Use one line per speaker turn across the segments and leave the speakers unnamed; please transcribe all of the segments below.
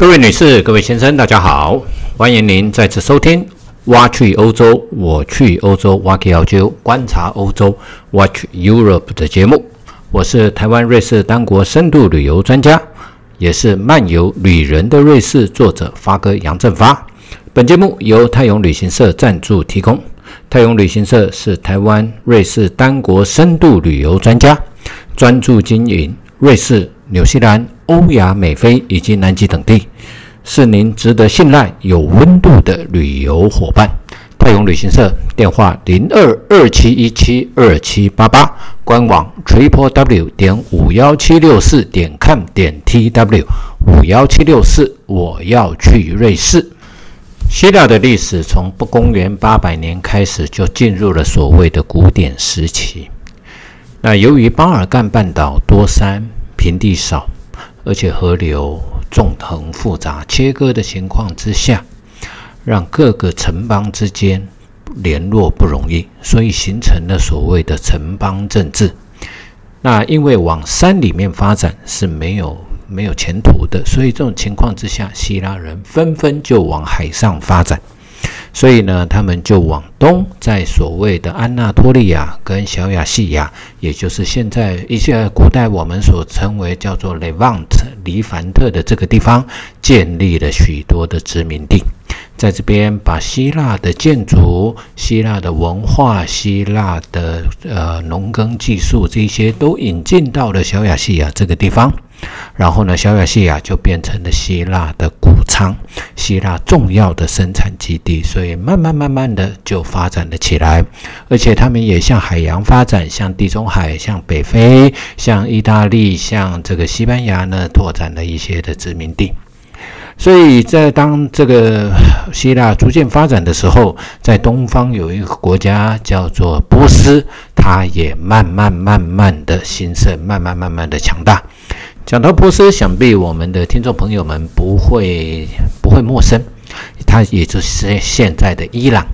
各位女士、各位先生，大家好，欢迎您再次收听《挖去欧洲，我去欧洲挖去澳洲观察欧洲 Watch Europe》的节目。我是台湾瑞士单国深度旅游专家，也是漫游旅人的瑞士作者发哥杨振发。本节目由泰永旅行社赞助提供。泰永旅行社是台湾瑞士单国深度旅游专家，专注经营瑞士、纽西兰、欧亚美非以及南极等地，是您值得信赖、有温度的旅游伙伴。泰永旅行社电话零二二七一七二七八八，官网 triple w 点五幺七六四点 com 点 t w 五幺七六四，我要去瑞士。希腊的历史从不公元八百年开始就进入了所谓的古典时期。那由于巴尔干半岛多山平地少，而且河流纵横复杂切割的情况之下，让各个城邦之间联络不容易，所以形成了所谓的城邦政治。那因为往山里面发展是没有。没有前途的，所以这种情况之下，希腊人纷纷就往海上发展。所以呢，他们就往东，在所谓的安纳托利亚跟小亚细亚，也就是现在一些古代我们所称为叫做 Levant 黎凡特的这个地方，建立了许多的殖民地。在这边，把希腊的建筑、希腊的文化、希腊的呃农耕技术这些都引进到了小亚细亚这个地方。然后呢，小亚细亚就变成了希腊的谷仓，希腊重要的生产基地，所以慢慢慢慢的就发展了起来。而且他们也向海洋发展，向地中海、向北非、向意大利、向这个西班牙呢，拓展了一些的殖民地。所以在当这个希腊逐渐发展的时候，在东方有一个国家叫做波斯，它也慢慢慢慢的兴盛，慢慢慢慢的强大。讲到波斯，想必我们的听众朋友们不会不会陌生，它也就是现在的伊朗。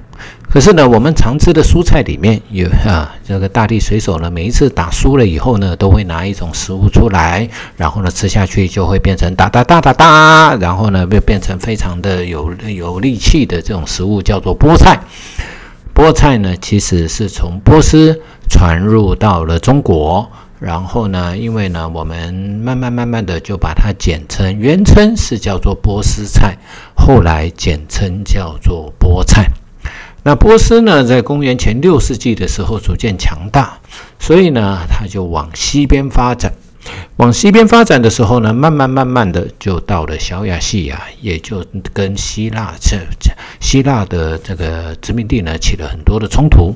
可是呢，我们常吃的蔬菜里面有啊，这个大地水手呢，每一次打输了以后呢，都会拿一种食物出来，然后呢吃下去就会变成哒哒哒哒哒，然后呢变变成非常的有有力气的这种食物，叫做菠菜。菠菜呢，其实是从波斯传入到了中国。然后呢，因为呢，我们慢慢慢慢的就把它简称，原称是叫做波斯菜，后来简称叫做菠菜。那波斯呢，在公元前六世纪的时候逐渐强大，所以呢，它就往西边发展。往西边发展的时候呢，慢慢慢慢的就到了小亚细亚，也就跟希腊这希腊的这个殖民地呢起了很多的冲突。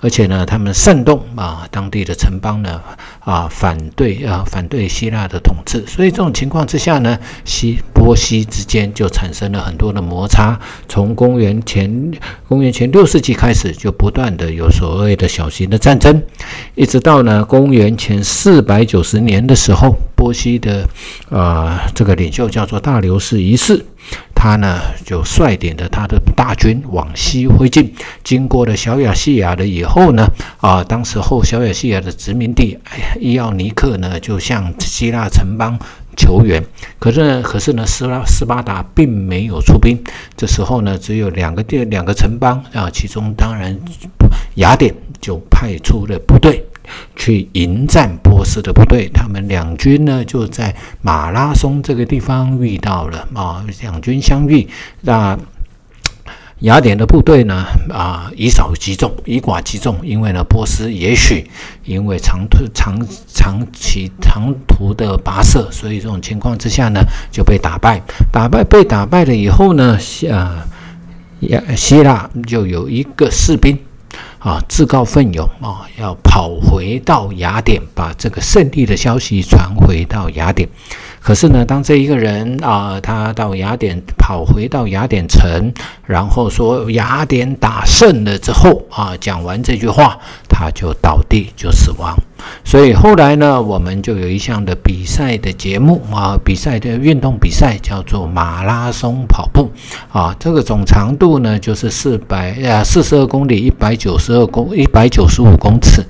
而且呢，他们煽动啊，当地的城邦呢啊反对啊反对希腊的统治，所以这种情况之下呢，西波西之间就产生了很多的摩擦。从公元前公元前六世纪开始，就不断的有所谓的小型的战争，一直到呢公元前四百九十年的时候，波西的呃这个领袖叫做大流士一世。他呢就率领着他的大军往西推进，经过了小亚细亚了以后呢，啊，当时候小亚细亚的殖民地伊奥尼克呢就向希腊城邦求援，可是呢，可是呢，斯拉斯巴达并没有出兵。这时候呢，只有两个地两个城邦啊，其中当然雅典就派出了部队。去迎战波斯的部队，他们两军呢就在马拉松这个地方遇到了啊，两军相遇，那雅典的部队呢啊以少击众，以寡击众，因为呢波斯也许因为长途长长期长途的跋涉，所以这种情况之下呢就被打败，打败被打败了以后呢，啊亚希腊就有一个士兵。啊，自告奋勇啊，要跑回到雅典，把这个胜利的消息传回到雅典。可是呢，当这一个人啊，他到雅典跑回到雅典城，然后说雅典打胜了之后啊，讲完这句话，他就倒地就死亡。所以后来呢，我们就有一项的比赛的节目啊，比赛的运动比赛叫做马拉松跑步啊，这个总长度呢就是四百呃四十二公里，一百九十十二公一百九十五公尺。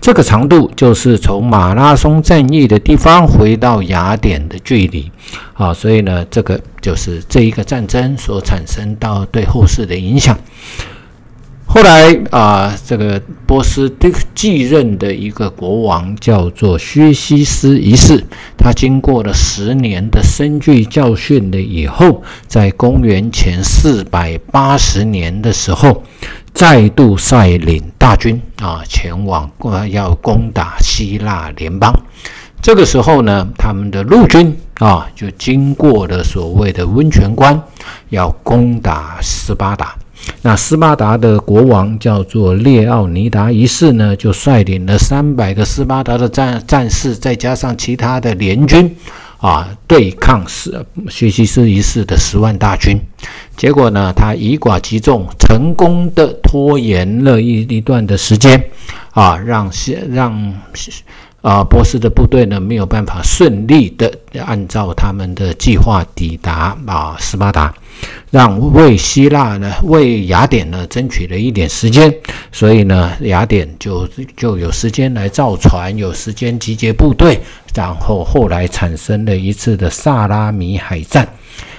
这个长度就是从马拉松战役的地方回到雅典的距离。啊，所以呢，这个就是这一个战争所产生到对后世的影响。后来啊，这个波斯的继任的一个国王叫做薛西斯一世，他经过了十年的深具教训了以后，在公元前四百八十年的时候，再度率领大军啊前往要攻打希腊联邦。这个时候呢，他们的陆军啊就经过了所谓的温泉关，要攻打斯巴达。那斯巴达的国王叫做列奥尼达一世呢，就率领了三百个斯巴达的战战士，再加上其他的联军，啊，对抗是薛西斯一世的十万大军。结果呢，他以寡击众，成功的拖延了一一段的时间，啊，让西让。啊，波斯的部队呢没有办法顺利的按照他们的计划抵达啊斯巴达，让为希腊呢为雅典呢争取了一点时间，所以呢雅典就就有时间来造船，有时间集结部队，然后后来产生了一次的萨拉米海战。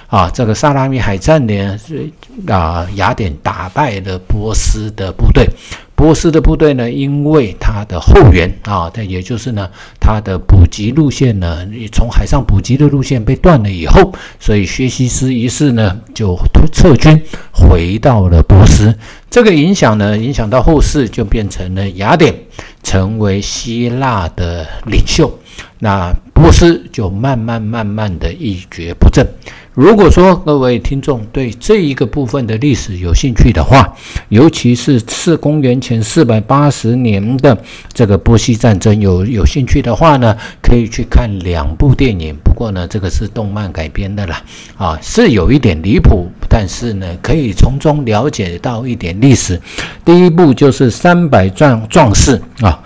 啊，这个萨拉米海战呢，是啊，雅典打败了波斯的部队。波斯的部队呢，因为他的后援啊，它也就是呢，他的补给路线呢，从海上补给的路线被断了以后，所以薛西斯一世呢，就撤军回到了波斯。这个影响呢，影响到后世，就变成了雅典成为希腊的领袖，那波斯就慢慢慢慢的一蹶不振。如果说各位听众对这一个部分的历史有兴趣的话，尤其是四公元前四百八十年的这个波西战争有有兴趣的话呢，可以去看两部电影。不过呢，这个是动漫改编的啦，啊，是有一点离谱，但是呢，可以从中了解到一点历史。第一部就是三百壮壮士啊，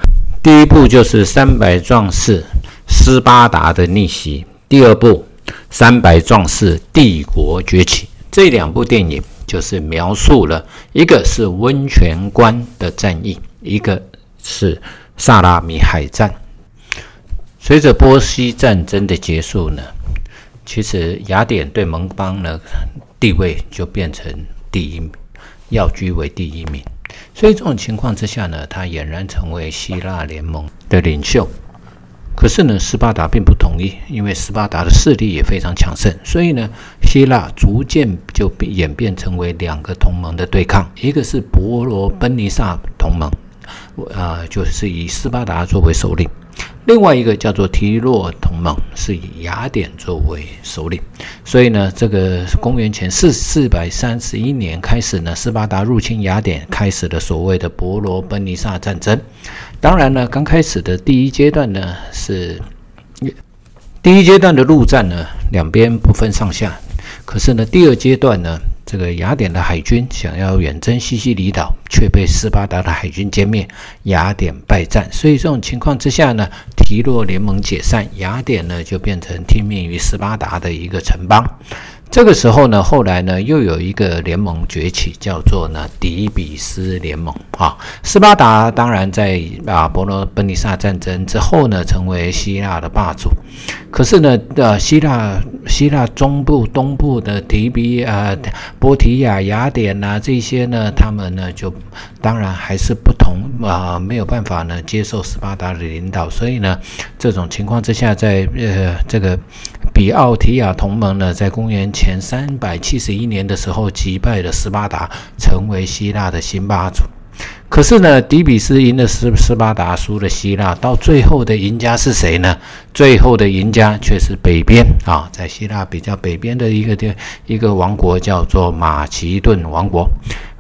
第一部就是三百壮士斯巴达的逆袭。第二部。三百壮士帝国崛起，这两部电影就是描述了一个是温泉关的战役，一个是萨拉米海战。随着波西战争的结束呢，其实雅典对盟邦呢地位就变成第一名，要居为第一名。所以这种情况之下呢，他俨然成为希腊联盟的领袖。可是呢，斯巴达并不同意，因为斯巴达的势力也非常强盛，所以呢，希腊逐渐就演变成为两个同盟的对抗，一个是伯罗奔尼撒同盟，啊，就是以斯巴达作为首领。另外一个叫做提洛同盟，是以雅典作为首领，所以呢，这个公元前四四百三十一年开始呢，斯巴达入侵雅典，开始了所谓的伯罗奔尼撒战争。当然呢，刚开始的第一阶段呢，是第一阶段的陆战呢，两边不分上下。可是呢，第二阶段呢，这个雅典的海军想要远征西西里岛，却被斯巴达的海军歼灭，雅典败战。所以这种情况之下呢，提洛联盟解散，雅典呢就变成听命于斯巴达的一个城邦。这个时候呢，后来呢，又有一个联盟崛起，叫做呢底比斯联盟啊。斯巴达当然在啊伯罗奔尼撒战争之后呢，成为希腊的霸主。可是呢，呃，希腊希腊中部、东部的提比啊、波提亚、雅典呐这些呢，他们呢就当然还是不同啊，没有办法呢接受斯巴达的领导。所以呢，这种情况之下，在呃这个。比奥提亚同盟呢，在公元前三百七十一年的时候击败了斯巴达，成为希腊的新霸主。可是呢，底比斯赢了斯斯巴达，输了希腊，到最后的赢家是谁呢？最后的赢家却是北边啊，在希腊比较北边的一个地一个王国，叫做马其顿王国。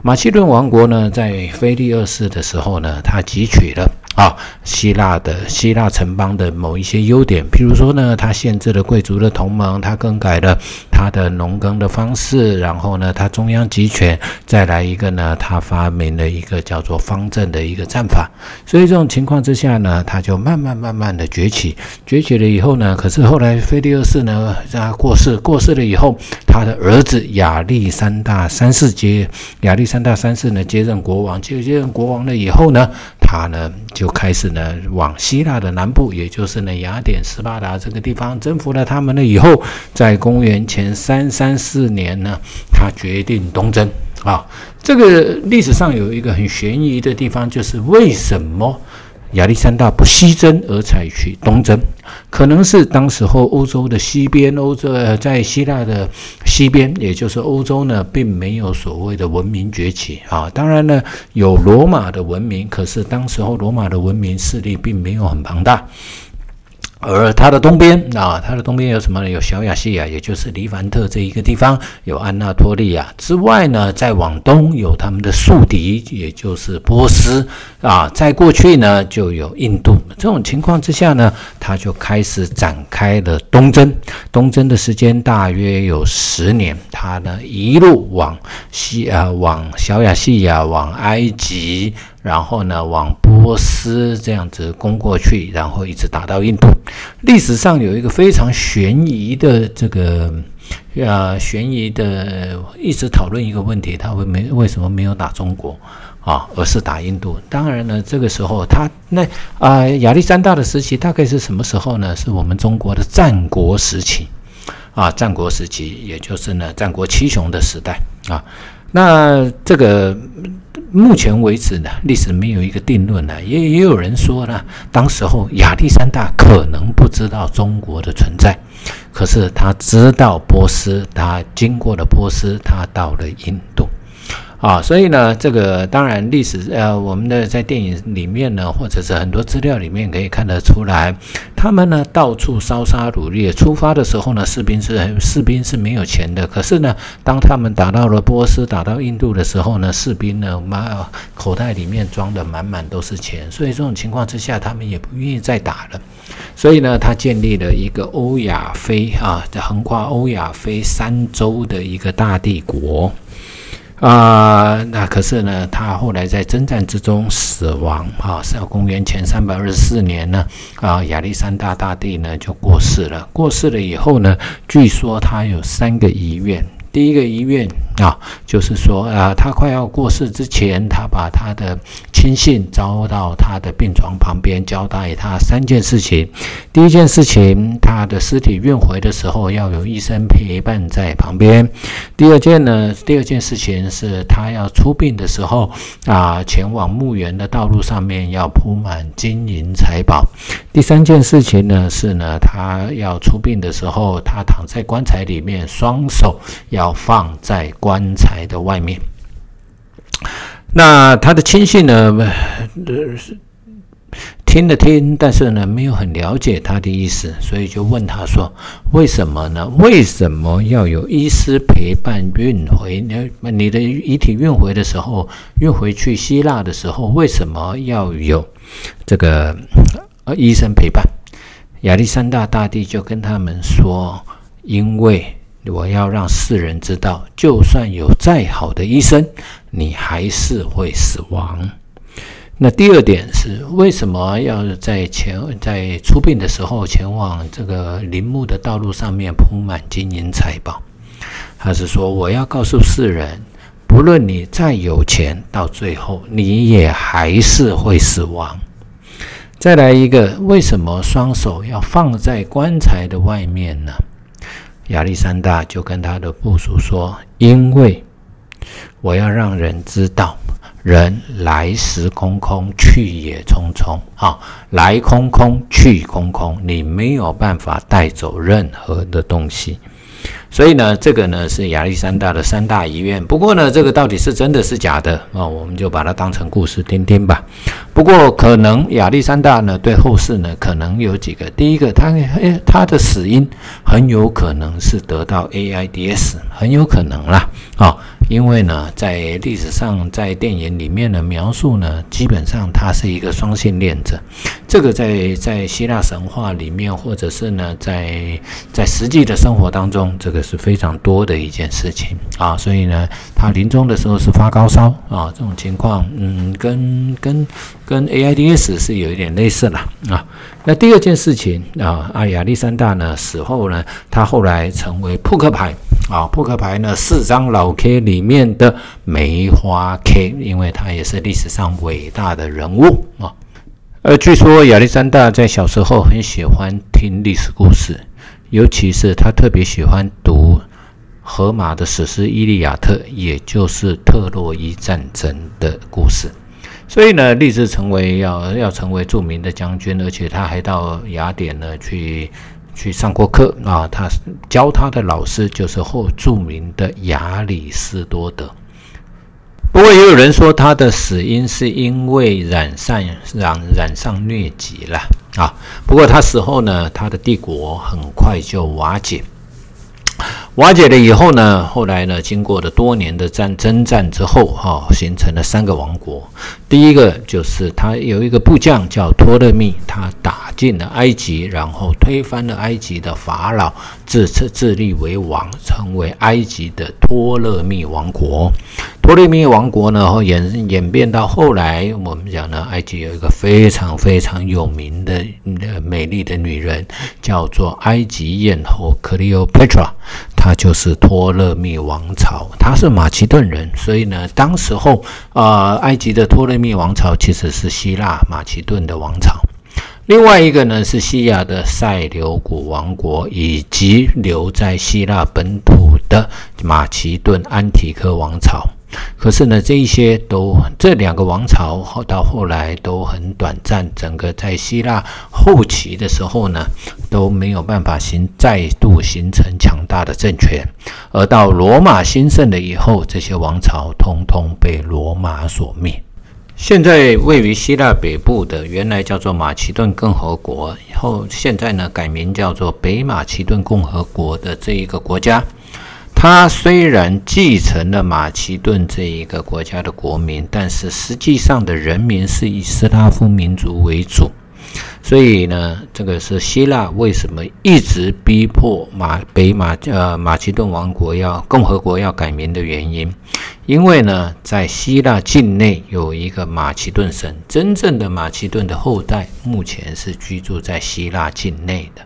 马其顿王国呢，在腓力二世的时候呢，他汲取了。啊，希腊的希腊城邦的某一些优点，譬如说呢，它限制了贵族的同盟，它更改了他的农耕的方式，然后呢，他中央集权，再来一个呢，他发明了一个叫做方阵的一个战法。所以这种情况之下呢，他就慢慢慢慢的崛起，崛起了以后呢，可是后来腓力二世呢，他过世，过世了以后，他的儿子亚历山大三世接亚历山大三世呢接任国王，接接任国王了以后呢，他呢就开始呢往希腊的南部，也就是呢雅典、斯巴达这个地方征服了他们了以后，在公元前三三四年呢，他决定东征啊。这个历史上有一个很悬疑的地方，就是为什么？亚历山大不西征而采取东征，可能是当时候欧洲的西边，欧洲在希腊的西边，也就是欧洲呢，并没有所谓的文明崛起啊。当然呢，有罗马的文明，可是当时候罗马的文明势力并没有很庞大。而它的东边啊，它的东边有什么呢？有小亚细亚，也就是黎凡特这一个地方，有安纳托利亚之外呢，再往东有他们的宿敌，也就是波斯啊。在过去呢，就有印度。这种情况之下呢，他就开始展开了东征。东征的时间大约有十年，他呢一路往西啊，往小亚细亚，往埃及。然后呢，往波斯这样子攻过去，然后一直打到印度。历史上有一个非常悬疑的这个呃，悬疑的一直讨论一个问题：他会没为什么没有打中国啊，而是打印度？当然呢，这个时候他那啊，亚历山大的时期大概是什么时候呢？是我们中国的战国时期啊，战国时期，也就是呢，战国七雄的时代啊。那这个。目前为止呢，历史没有一个定论呢，也也有人说呢，当时候亚历山大可能不知道中国的存在，可是他知道波斯，他经过了波斯，他到了印度。啊，所以呢，这个当然历史呃，我们的在电影里面呢，或者是很多资料里面可以看得出来，他们呢到处烧杀掳掠。出发的时候呢，士兵是士兵是没有钱的，可是呢，当他们打到了波斯，打到印度的时候呢，士兵呢满口袋里面装的满满都是钱，所以这种情况之下，他们也不愿意再打了。所以呢，他建立了一个欧亚非啊，横跨欧亚非三洲的一个大帝国。啊，那可是呢，他后来在征战之中死亡啊，是要公元前三百二十四年呢，啊，亚历山大大帝呢就过世了。过世了以后呢，据说他有三个遗愿，第一个遗愿。啊，就是说，啊，他快要过世之前，他把他的亲信招到他的病床旁边，交代他三件事情。第一件事情，他的尸体运回的时候要有医生陪伴在旁边。第二件呢，第二件事情是他要出殡的时候，啊，前往墓园的道路上面要铺满金银财宝。第三件事情呢，是呢，他要出殡的时候，他躺在棺材里面，双手要要放在。棺材的外面，那他的亲信呢？呃听了听，但是呢，没有很了解他的意思，所以就问他说：“为什么呢？为什么要有医师陪伴运回？你你的遗体运回的时候，运回去希腊的时候，为什么要有这个呃医生陪伴？”亚历山大大帝就跟他们说：“因为。”我要让世人知道，就算有再好的医生，你还是会死亡。那第二点是，为什么要在前在出殡的时候前往这个陵墓的道路上面铺满金银财宝？他是说，我要告诉世人，不论你再有钱，到最后你也还是会死亡。再来一个，为什么双手要放在棺材的外面呢？亚历山大就跟他的部属说：“因为我要让人知道，人来时空空，去也匆匆。啊，来空空，去空空，你没有办法带走任何的东西。”所以呢，这个呢是亚历山大的三大遗愿。不过呢，这个到底是真的是假的啊？我们就把它当成故事听听吧。不过可能亚历山大呢，对后世呢，可能有几个。第一个，他诶，他的死因很有可能是得到 AIDS，很有可能啦。啊，因为呢，在历史上，在电影里面的描述呢，基本上他是一个双性恋者。这个在在希腊神话里面，或者是呢，在在实际的生活当中，这个。是非常多的一件事情啊。所以呢，他临终的时候是发高烧啊，这种情况，嗯，跟跟跟 AIDS 是有一点类似了啊。那第二件事情啊，啊亚历山大呢死后呢，他后来成为扑克牌啊，扑克牌呢四张老 K 里面的梅花 K，因为他也是历史上伟大的人物啊。呃，据说亚历山大在小时候很喜欢听历史故事，尤其是他特别喜欢读荷马的史诗《伊利亚特》，也就是特洛伊战争的故事。所以呢，立志成为要要成为著名的将军，而且他还到雅典呢去去上过课啊。他教他的老师就是后著名的亚里士多德。不过也有人说他的死因是因为染上染染上疟疾了啊。不过他死后呢，他的帝国很快就瓦解。瓦解了以后呢，后来呢，经过了多年的战征战之后，哈，形成了三个王国。第一个就是他有一个部将叫托勒密，他打进了埃及，然后推翻了埃及的法老，自自自立为王，成为埃及的托勒密王国。托勒密王国呢，后演演变到后来，我们讲呢，埃及有一个非常非常有名的、美丽的女人，叫做埃及艳后 Cleopatra，他就是托勒密王朝，他是马其顿人，所以呢，当时候呃，埃及的托勒密王朝其实是希腊马其顿的王朝。另外一个呢，是西亚的塞琉古王国，以及留在希腊本土的马其顿安提柯王朝。可是呢，这一些都这两个王朝后到后来都很短暂，整个在希腊后期的时候呢，都没有办法形再度形成强大的政权。而到罗马兴盛了以后，这些王朝通通被罗马所灭。现在位于希腊北部的原来叫做马其顿共和国，后现在呢改名叫做北马其顿共和国的这一个国家。他虽然继承了马其顿这一个国家的国民，但是实际上的人民是以斯拉夫民族为主。所以呢，这个是希腊为什么一直逼迫马北马呃马其顿王国要共和国要改名的原因。因为呢，在希腊境内有一个马其顿省，真正的马其顿的后代目前是居住在希腊境内的。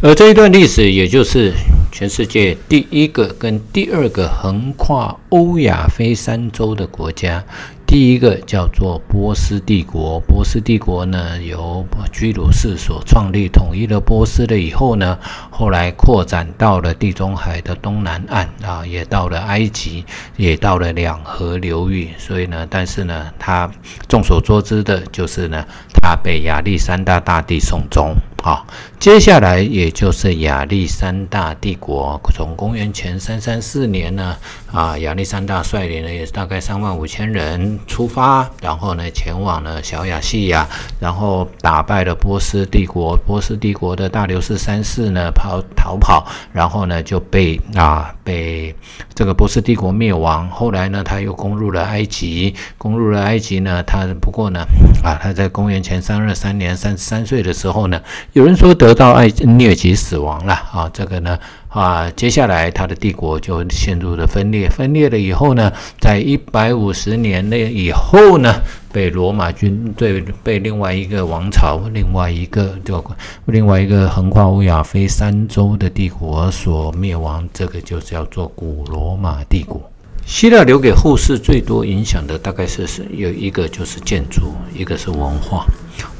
而这一段历史，也就是全世界第一个跟第二个横跨欧亚非三洲的国家。第一个叫做波斯帝国，波斯帝国呢由居鲁士所创立，统一了波斯了以后呢，后来扩展到了地中海的东南岸啊，也到了埃及，也到了两河流域。所以呢，但是呢，他众所周知的就是呢，他被亚历山大大帝送终。好，接下来也就是亚历山大帝国，从公元前三三四年呢，啊，亚历山大率领了也是大概三万五千人出发，然后呢前往了小亚细亚，然后打败了波斯帝国，波斯帝国的大流士三世呢跑逃跑，然后呢就被啊被这个波斯帝国灭亡。后来呢他又攻入了埃及，攻入了埃及呢，他不过呢啊他在公元前三二三年三十三岁的时候呢。有人说得到爱疟疾死亡了啊，这个呢啊，接下来他的帝国就陷入了分裂。分裂了以后呢，在一百五十年内以后呢，被罗马军队被另外一个王朝、另外一个就另外一个横跨欧亚非三洲的帝国所灭亡。这个就是叫做古罗马帝国。希腊留给后世最多影响的，大概是是有一个就是建筑，一个是文化。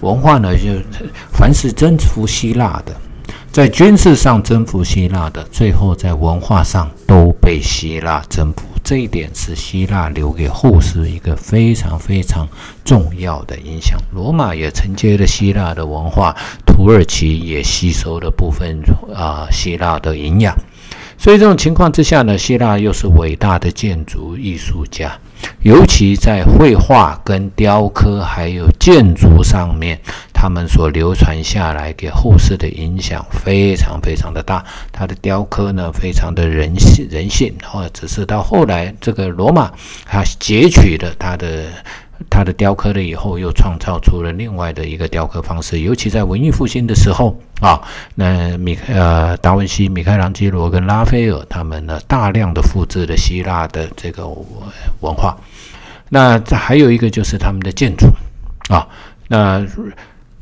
文化呢，就凡是征服希腊的，在军事上征服希腊的，最后在文化上都被希腊征服。这一点是希腊留给后世一个非常非常重要的影响。罗马也承接了希腊的文化，土耳其也吸收了部分啊希腊的营养。所以这种情况之下呢，希腊又是伟大的建筑艺术家，尤其在绘画、跟雕刻还有建筑上面，他们所流传下来给后世的影响非常非常的大。他的雕刻呢，非常的人性人性，或者是到后来这个罗马，他截取了他的。它的雕刻了以后，又创造出了另外的一个雕刻方式。尤其在文艺复兴的时候啊，那米呃达文西、米开朗基罗跟拉斐尔他们呢，大量的复制了希腊的这个文化。那这还有一个就是他们的建筑啊，那。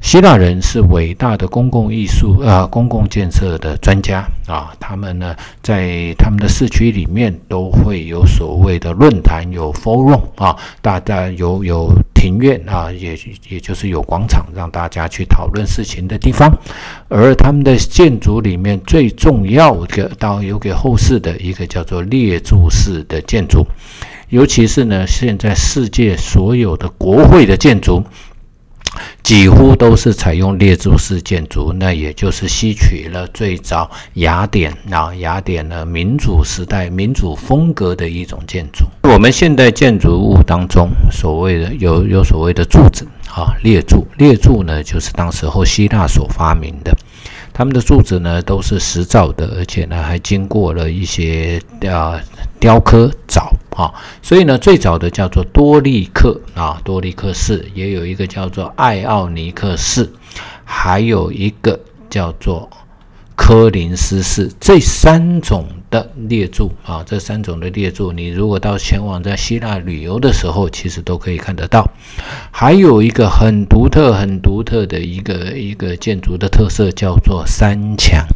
希腊人是伟大的公共艺术啊，公共建设的专家啊。他们呢，在他们的市区里面都会有所谓的论坛，有 forum 啊，大家有有庭院啊，也也就是有广场，让大家去讨论事情的地方。而他们的建筑里面最重要的，到留给后世的一个叫做列柱式的建筑，尤其是呢，现在世界所有的国会的建筑。几乎都是采用列柱式建筑，那也就是吸取了最早雅典啊雅典的民主时代民主风格的一种建筑。我们现代建筑物当中，所谓的有有所谓的柱子啊列柱，列柱呢就是当时候希腊所发明的。他们的柱子呢都是石造的，而且呢还经过了一些啊雕刻凿啊，所以呢最早的叫做多利克啊多利克式，也有一个叫做艾奥尼克式，还有一个叫做科林斯式，这三种。的列柱啊，这三种的列柱，你如果到前往在希腊旅游的时候，其实都可以看得到。还有一个很独特、很独特的一个一个建筑的特色，叫做三墙。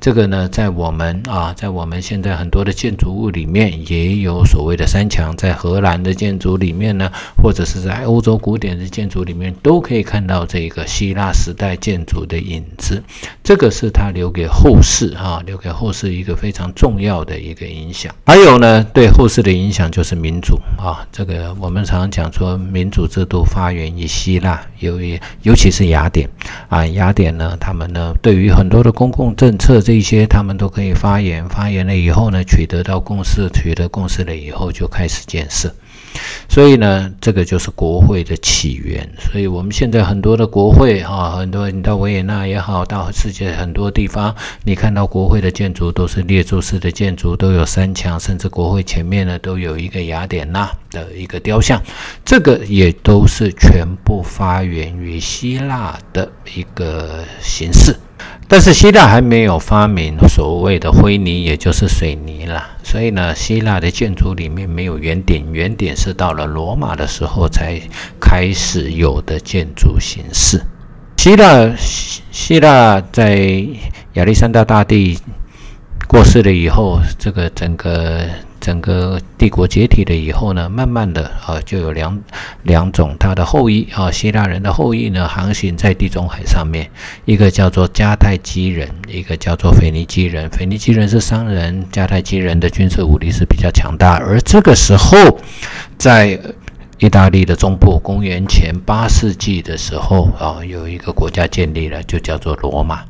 这个呢，在我们啊，在我们现在很多的建筑物里面，也有所谓的三墙。在荷兰的建筑里面呢，或者是在欧洲古典的建筑里面，都可以看到这个希腊时代建筑的影子。这个是他留给后世啊，留给后世一个非常重。要要的一个影响，还有呢，对后世的影响就是民主啊。这个我们常常讲说，民主制度发源于希腊，由于尤其是雅典啊，雅典呢，他们呢，对于很多的公共政策这些，他们都可以发言，发言了以后呢，取得到共识，取得共识了以后，就开始建设。所以呢，这个就是国会的起源。所以我们现在很多的国会啊，很多你到维也纳也好，到世界很多地方，你看到国会的建筑都是列柱式的建筑，都有三墙，甚至国会前面呢都有一个雅典娜的一个雕像。这个也都是全部发源于希腊的一个形式。但是希腊还没有发明所谓的灰泥，也就是水泥了。所以呢，希腊的建筑里面没有圆顶，圆顶是到了罗马的时候才开始有的建筑形式。希腊希腊在亚历山大大帝过世了以后，这个整个。整个帝国解体了以后呢，慢慢的啊，就有两两种他的后裔啊，希腊人的后裔呢，航行在地中海上面，一个叫做迦太基人，一个叫做腓尼基人。腓尼基人是商人，迦太基人的军事武力是比较强大。而这个时候，在意大利的中部，公元前八世纪的时候啊，有一个国家建立了，就叫做罗马。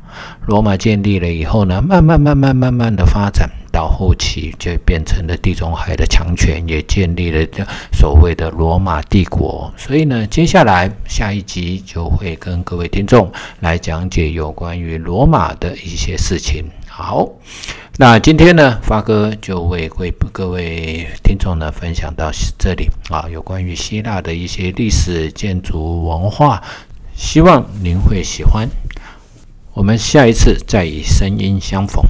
罗马建立了以后呢，慢慢慢慢慢慢的发展。到后期就变成了地中海的强权，也建立了所谓的罗马帝国。所以呢，接下来下一集就会跟各位听众来讲解有关于罗马的一些事情。好，那今天呢，发哥就为各各位听众呢分享到这里啊，有关于希腊的一些历史建筑文化，希望您会喜欢。我们下一次再以声音相逢。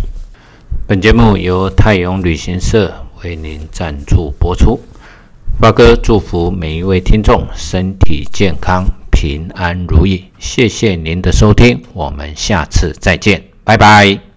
本节目由泰永旅行社为您赞助播出。发哥祝福每一位听众身体健康、平安如意。谢谢您的收听，我们下次再见，拜拜。